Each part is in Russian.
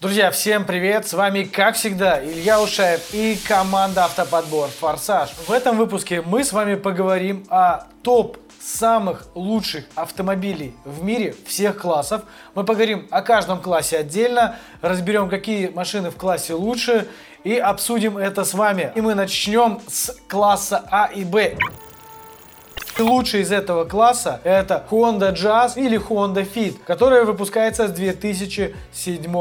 Друзья, всем привет! С вами, как всегда, Илья Ушаев и команда Автоподбор «Форсаж». В этом выпуске мы с вами поговорим о топ самых лучших автомобилей в мире всех классов. Мы поговорим о каждом классе отдельно, разберем, какие машины в классе лучше и обсудим это с вами. И мы начнем с класса А и Б. Лучший из этого класса это Honda Jazz или Honda Fit, которая выпускается с 2007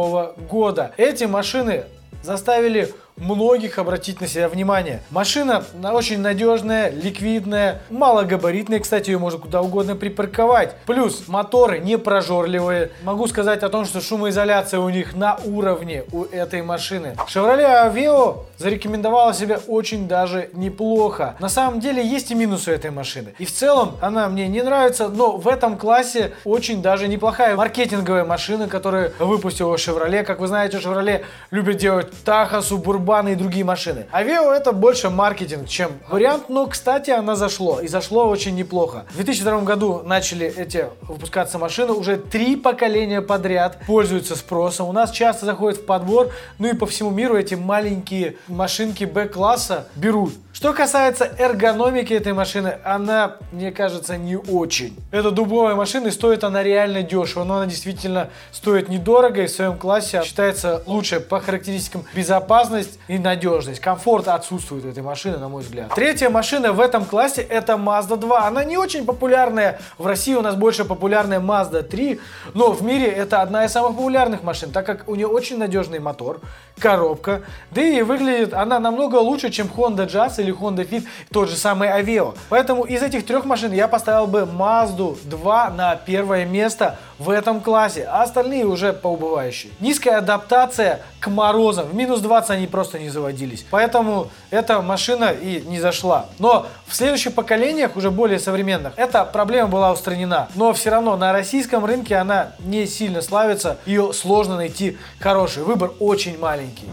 года. Эти машины заставили многих обратить на себя внимание. Машина очень надежная, ликвидная, малогабаритная, кстати, ее можно куда угодно припарковать. Плюс моторы не прожорливые. Могу сказать о том, что шумоизоляция у них на уровне у этой машины. Chevrolet Aveo зарекомендовала себя очень даже неплохо. На самом деле есть и минусы этой машины. И в целом она мне не нравится, но в этом классе очень даже неплохая маркетинговая машина, которую выпустила Chevrolet. Как вы знаете, Chevrolet любит делать Tahoe, Suburban Урбаны и другие машины. Авео это больше маркетинг, чем вариант, но, кстати, она зашло. И зашло очень неплохо. В 2002 году начали эти выпускаться машины, уже три поколения подряд пользуются спросом. У нас часто заходят в подбор, ну и по всему миру эти маленькие машинки Б-класса берут. Что касается эргономики этой машины, она, мне кажется, не очень. Это дубовая машина и стоит она реально дешево, но она действительно стоит недорого и в своем классе считается лучшей по характеристикам безопасность и надежность. Комфорт отсутствует у этой машины, на мой взгляд. Третья машина в этом классе это Mazda 2. Она не очень популярная. В России у нас больше популярная Mazda 3, но в мире это одна из самых популярных машин, так как у нее очень надежный мотор, коробка, да и выглядит она намного лучше, чем Honda Jazz или Honda Fit, тот же самый Aveo. Поэтому из этих трех машин я поставил бы Mazda 2 на первое место в этом классе, а остальные уже поубывающие. Низкая адаптация к морозам. В минус 20 они просто не заводились. Поэтому эта машина и не зашла. Но в следующих поколениях, уже более современных, эта проблема была устранена. Но все равно на российском рынке она не сильно славится. Ее сложно найти хороший. Выбор очень маленький.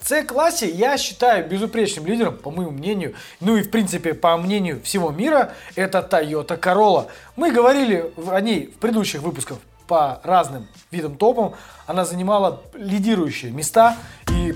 В C-классе я считаю безупречным лидером, по моему мнению, ну и в принципе по мнению всего мира, это Toyota Corolla. Мы говорили о ней в предыдущих выпусках по разным видам топам. Она занимала лидирующие места.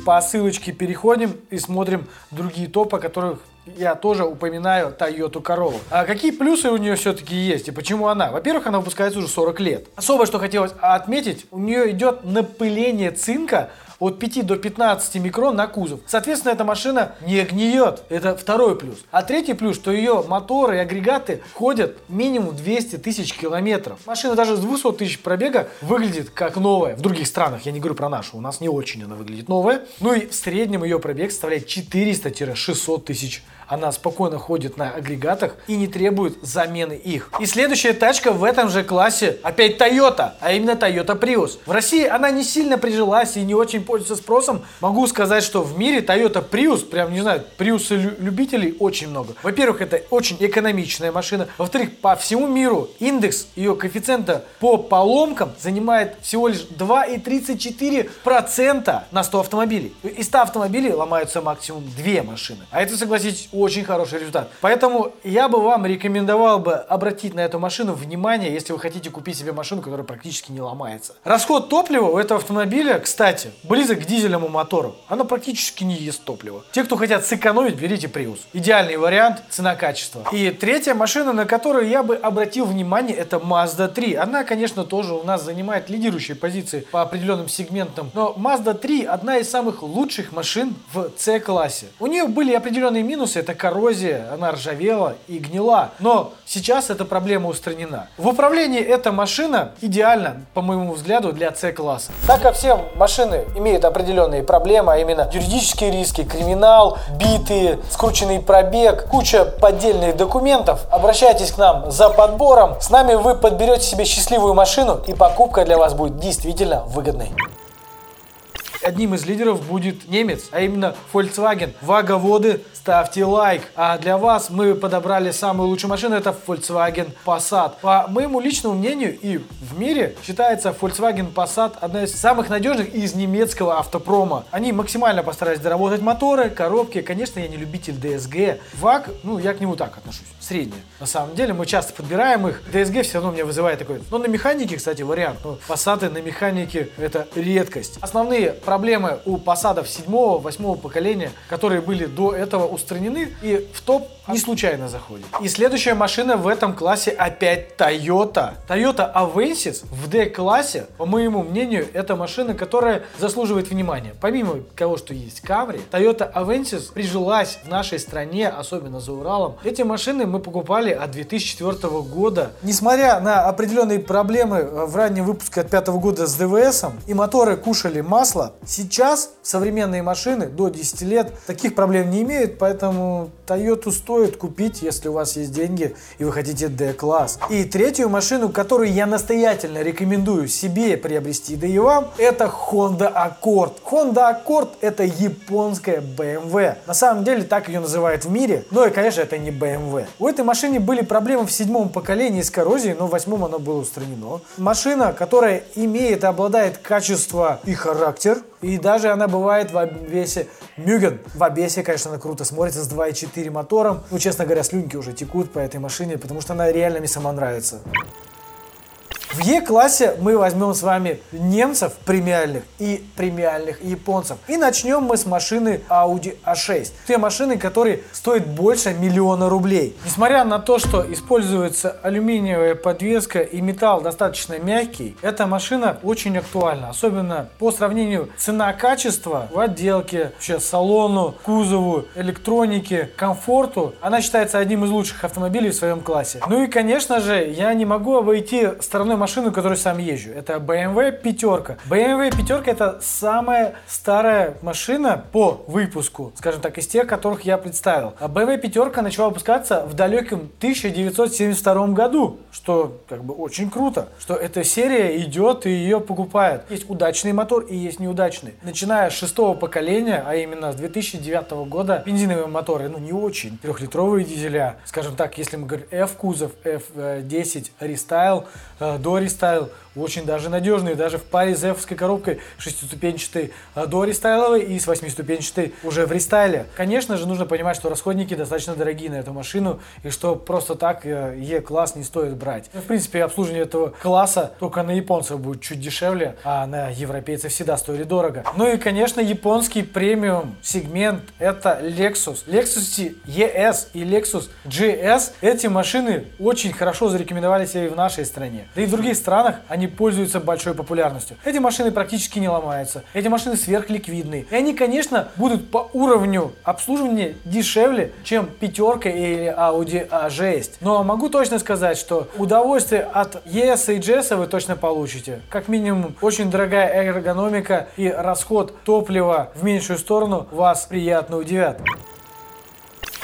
По ссылочке переходим и смотрим другие топы, которых я тоже упоминаю Toyota Corolla. А какие плюсы у нее все-таки есть и почему она? Во-первых, она выпускается уже 40 лет. Особое, что хотелось отметить, у нее идет напыление цинка от 5 до 15 микрон на кузов. Соответственно, эта машина не гниет. Это второй плюс. А третий плюс, что ее моторы и агрегаты ходят минимум 200 тысяч километров. Машина даже с 200 тысяч пробега выглядит как новая. В других странах, я не говорю про нашу, у нас не очень она выглядит новая. Ну и в среднем ее пробег составляет 400-600 тысяч она спокойно ходит на агрегатах и не требует замены их. И следующая тачка в этом же классе опять Toyota, а именно Toyota Prius. В России она не сильно прижилась и не очень пользуется спросом. Могу сказать, что в мире Toyota Prius, прям не знаю, Prius любителей очень много. Во-первых, это очень экономичная машина. Во-вторых, по всему миру индекс ее коэффициента по поломкам занимает всего лишь 2,34% на 100 автомобилей. Из 100 автомобилей ломаются максимум 2 машины. А это, согласитесь, очень хороший результат. Поэтому я бы вам рекомендовал бы обратить на эту машину внимание, если вы хотите купить себе машину, которая практически не ломается. Расход топлива у этого автомобиля, кстати, близок к дизельному мотору. Оно практически не ест топливо. Те, кто хотят сэкономить, берите Prius. Идеальный вариант цена-качество. И третья машина, на которую я бы обратил внимание, это Mazda 3. Она, конечно, тоже у нас занимает лидирующие позиции по определенным сегментам. Но Mazda 3 одна из самых лучших машин в C-классе. У нее были определенные минусы, это коррозия, она ржавела и гнила. Но сейчас эта проблема устранена. В управлении эта машина идеальна, по моему взгляду, для C-класса. Так как все машины имеют определенные проблемы, а именно юридические риски, криминал, битые, скрученный пробег, куча поддельных документов, обращайтесь к нам за подбором. С нами вы подберете себе счастливую машину и покупка для вас будет действительно выгодной одним из лидеров будет немец, а именно Volkswagen. Ваговоды, ставьте лайк. А для вас мы подобрали самую лучшую машину, это Volkswagen Passat. По моему личному мнению и в мире считается Volkswagen Passat одна из самых надежных из немецкого автопрома. Они максимально постарались доработать моторы, коробки. Конечно, я не любитель DSG. ВАГ, ну, я к нему так отношусь средняя. На самом деле мы часто подбираем их. DSG все равно меня вызывает такой. Ну, на механике, кстати, вариант. Но Passat на механике это редкость. Основные проблемы у седьмого, восьмого поколения, которые были до этого устранены и в топ не случайно заходит. И следующая машина в этом классе опять Toyota. Toyota Avensis в D-классе, по моему мнению, это машина, которая заслуживает внимания. Помимо того, что есть Camry, Toyota Avensis прижилась в нашей стране, особенно за Уралом. Эти машины мы покупали от 2004 года. Несмотря на определенные проблемы э, в раннем выпуске от 5 года с ДВС, и моторы кушали масло, сейчас современные машины до 10 лет таких проблем не имеют, поэтому Toyota стоит купить, если у вас есть деньги и вы хотите D-класс. И третью машину, которую я настоятельно рекомендую себе приобрести, да и вам, это Honda Accord. Honda Accord это японская BMW. На самом деле так ее называют в мире, но и конечно это не BMW. У этой машины были проблемы в седьмом поколении с коррозией, но в восьмом оно было устранено. Машина, которая имеет и обладает качество и характер, и даже она бывает в обвесе Мюген. В обвесе, конечно, она круто смотрится с 2.4 мотором. Ну, честно говоря, слюнки уже текут по этой машине, потому что она реально мне сама нравится. В Е-классе мы возьмем с вами немцев премиальных и премиальных японцев. И начнем мы с машины Audi A6. Те машины, которые стоят больше миллиона рублей. Несмотря на то, что используется алюминиевая подвеска и металл достаточно мягкий, эта машина очень актуальна. Особенно по сравнению цена-качество в отделке, вообще салону, кузову, электронике, комфорту. Она считается одним из лучших автомобилей в своем классе. Ну и, конечно же, я не могу обойти стороной машину, которую сам езжу. Это BMW пятерка. BMW пятерка это самая старая машина по выпуску, скажем так, из тех, которых я представил. А BMW пятерка начала выпускаться в далеком 1972 году, что как бы очень круто, что эта серия идет и ее покупают. Есть удачный мотор и есть неудачный. Начиная с шестого поколения, а именно с 2009 года, бензиновые моторы, ну не очень, трехлитровые дизеля, скажем так, если мы говорим F-кузов, F10 Restyle, э, до Рестайл очень даже надежные, даже в паре с Зевской коробкой шестиступенчатой а, до рестайловой и с восьмиступенчатой уже в рестайле. Конечно же, нужно понимать, что расходники достаточно дорогие на эту машину и что просто так э, Е-класс не стоит брать. Ну, в принципе, обслуживание этого класса только на японцев будет чуть дешевле, а на европейцев всегда стоили дорого. Ну и, конечно, японский премиум сегмент это Lexus. Lexus ES и Lexus GS. Эти машины очень хорошо зарекомендовали себя и в нашей стране. Да и в странах они пользуются большой популярностью. Эти машины практически не ломаются. Эти машины сверхликвидные. И они, конечно, будут по уровню обслуживания дешевле, чем пятерка или Audi A6. Но могу точно сказать, что удовольствие от ES и GS вы точно получите. Как минимум, очень дорогая эргономика и расход топлива в меньшую сторону вас приятно удивят.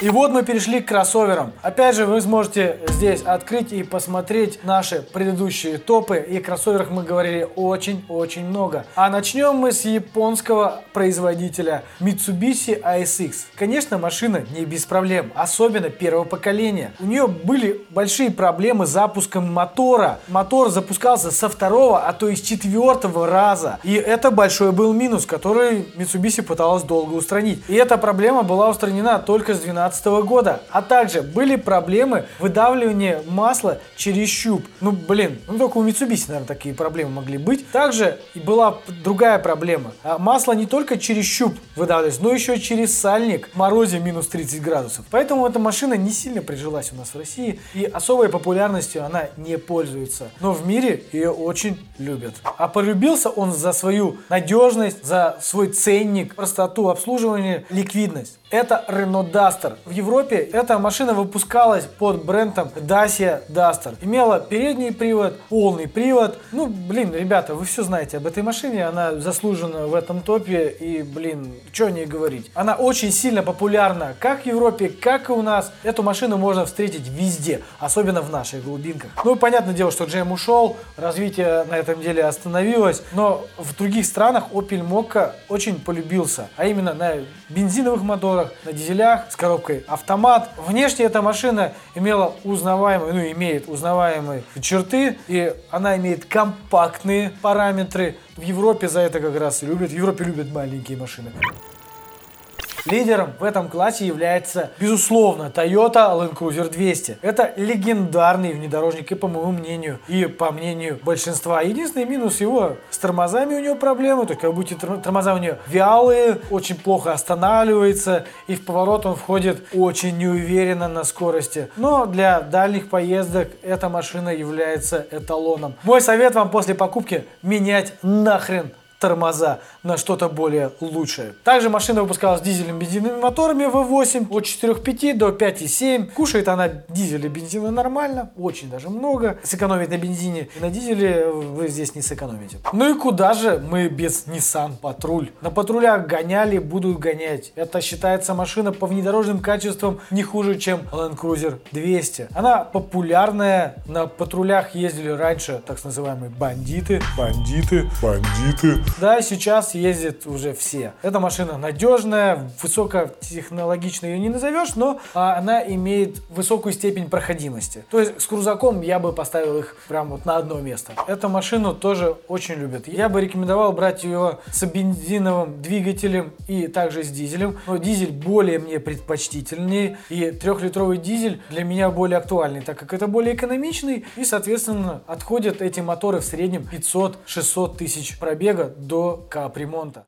И вот мы перешли к кроссоверам. Опять же, вы сможете здесь открыть и посмотреть наши предыдущие топы. И о кроссоверах мы говорили очень-очень много. А начнем мы с японского производителя Mitsubishi ASX. Конечно, машина не без проблем, особенно первого поколения. У нее были большие проблемы с запуском мотора. Мотор запускался со второго, а то и с четвертого раза. И это большой был минус, который Mitsubishi пыталась долго устранить. И эта проблема была устранена только с 12 2012 года. А также были проблемы выдавливания масла через щуп. Ну, блин, ну только у Mitsubishi, наверное, такие проблемы могли быть. Также была другая проблема. А масло не только через щуп выдавливалось, но еще через сальник в морозе минус 30 градусов. Поэтому эта машина не сильно прижилась у нас в России и особой популярностью она не пользуется. Но в мире ее очень любят. А полюбился он за свою надежность, за свой ценник, простоту обслуживания, ликвидность. Это Renault Duster. В Европе эта машина выпускалась под брендом Dacia Duster. Имела передний привод, полный привод. Ну, блин, ребята, вы все знаете об этой машине. Она заслужена в этом топе. И, блин, что о ней говорить. Она очень сильно популярна как в Европе, как и у нас. Эту машину можно встретить везде, особенно в наших глубинках. Ну, понятное дело, что GM ушел, развитие на этом деле остановилось. Но в других странах Opel Mokka очень полюбился. А именно на бензиновых моторах моторах, на дизелях с коробкой автомат. Внешне эта машина имела узнаваемые, ну имеет узнаваемые черты, и она имеет компактные параметры. В Европе за это как раз любят. В Европе любят маленькие машины. Лидером в этом классе является, безусловно, Toyota Land Cruiser 200. Это легендарный внедорожник и по моему мнению, и по мнению большинства. Единственный минус его с тормозами у него проблемы, то есть как будто тормоза у него вялые, очень плохо останавливается, и в поворот он входит очень неуверенно на скорости. Но для дальних поездок эта машина является эталоном. Мой совет вам после покупки менять нахрен тормоза на что-то более лучшее. Также машина выпускалась дизельными бензиновыми моторами V8 от 4,5 до 5,7. Кушает она дизель и бензина нормально, очень даже много. Сэкономить на бензине и на дизеле вы здесь не сэкономите. Ну и куда же мы без Nissan Патруль? На патрулях гоняли, будут гонять. Это считается машина по внедорожным качествам не хуже, чем Land Cruiser 200. Она популярная, на патрулях ездили раньше так называемые бандиты. Бандиты, бандиты. Да, сейчас ездят уже все. Эта машина надежная, высокотехнологичной ее не назовешь, но а, она имеет высокую степень проходимости. То есть с крузаком я бы поставил их прям вот на одно место. Эту машину тоже очень любят. Я бы рекомендовал брать ее с бензиновым двигателем и также с дизелем. Но дизель более мне предпочтительнее и трехлитровый дизель для меня более актуальный, так как это более экономичный и, соответственно, отходят эти моторы в среднем 500-600 тысяч пробега до капремонта.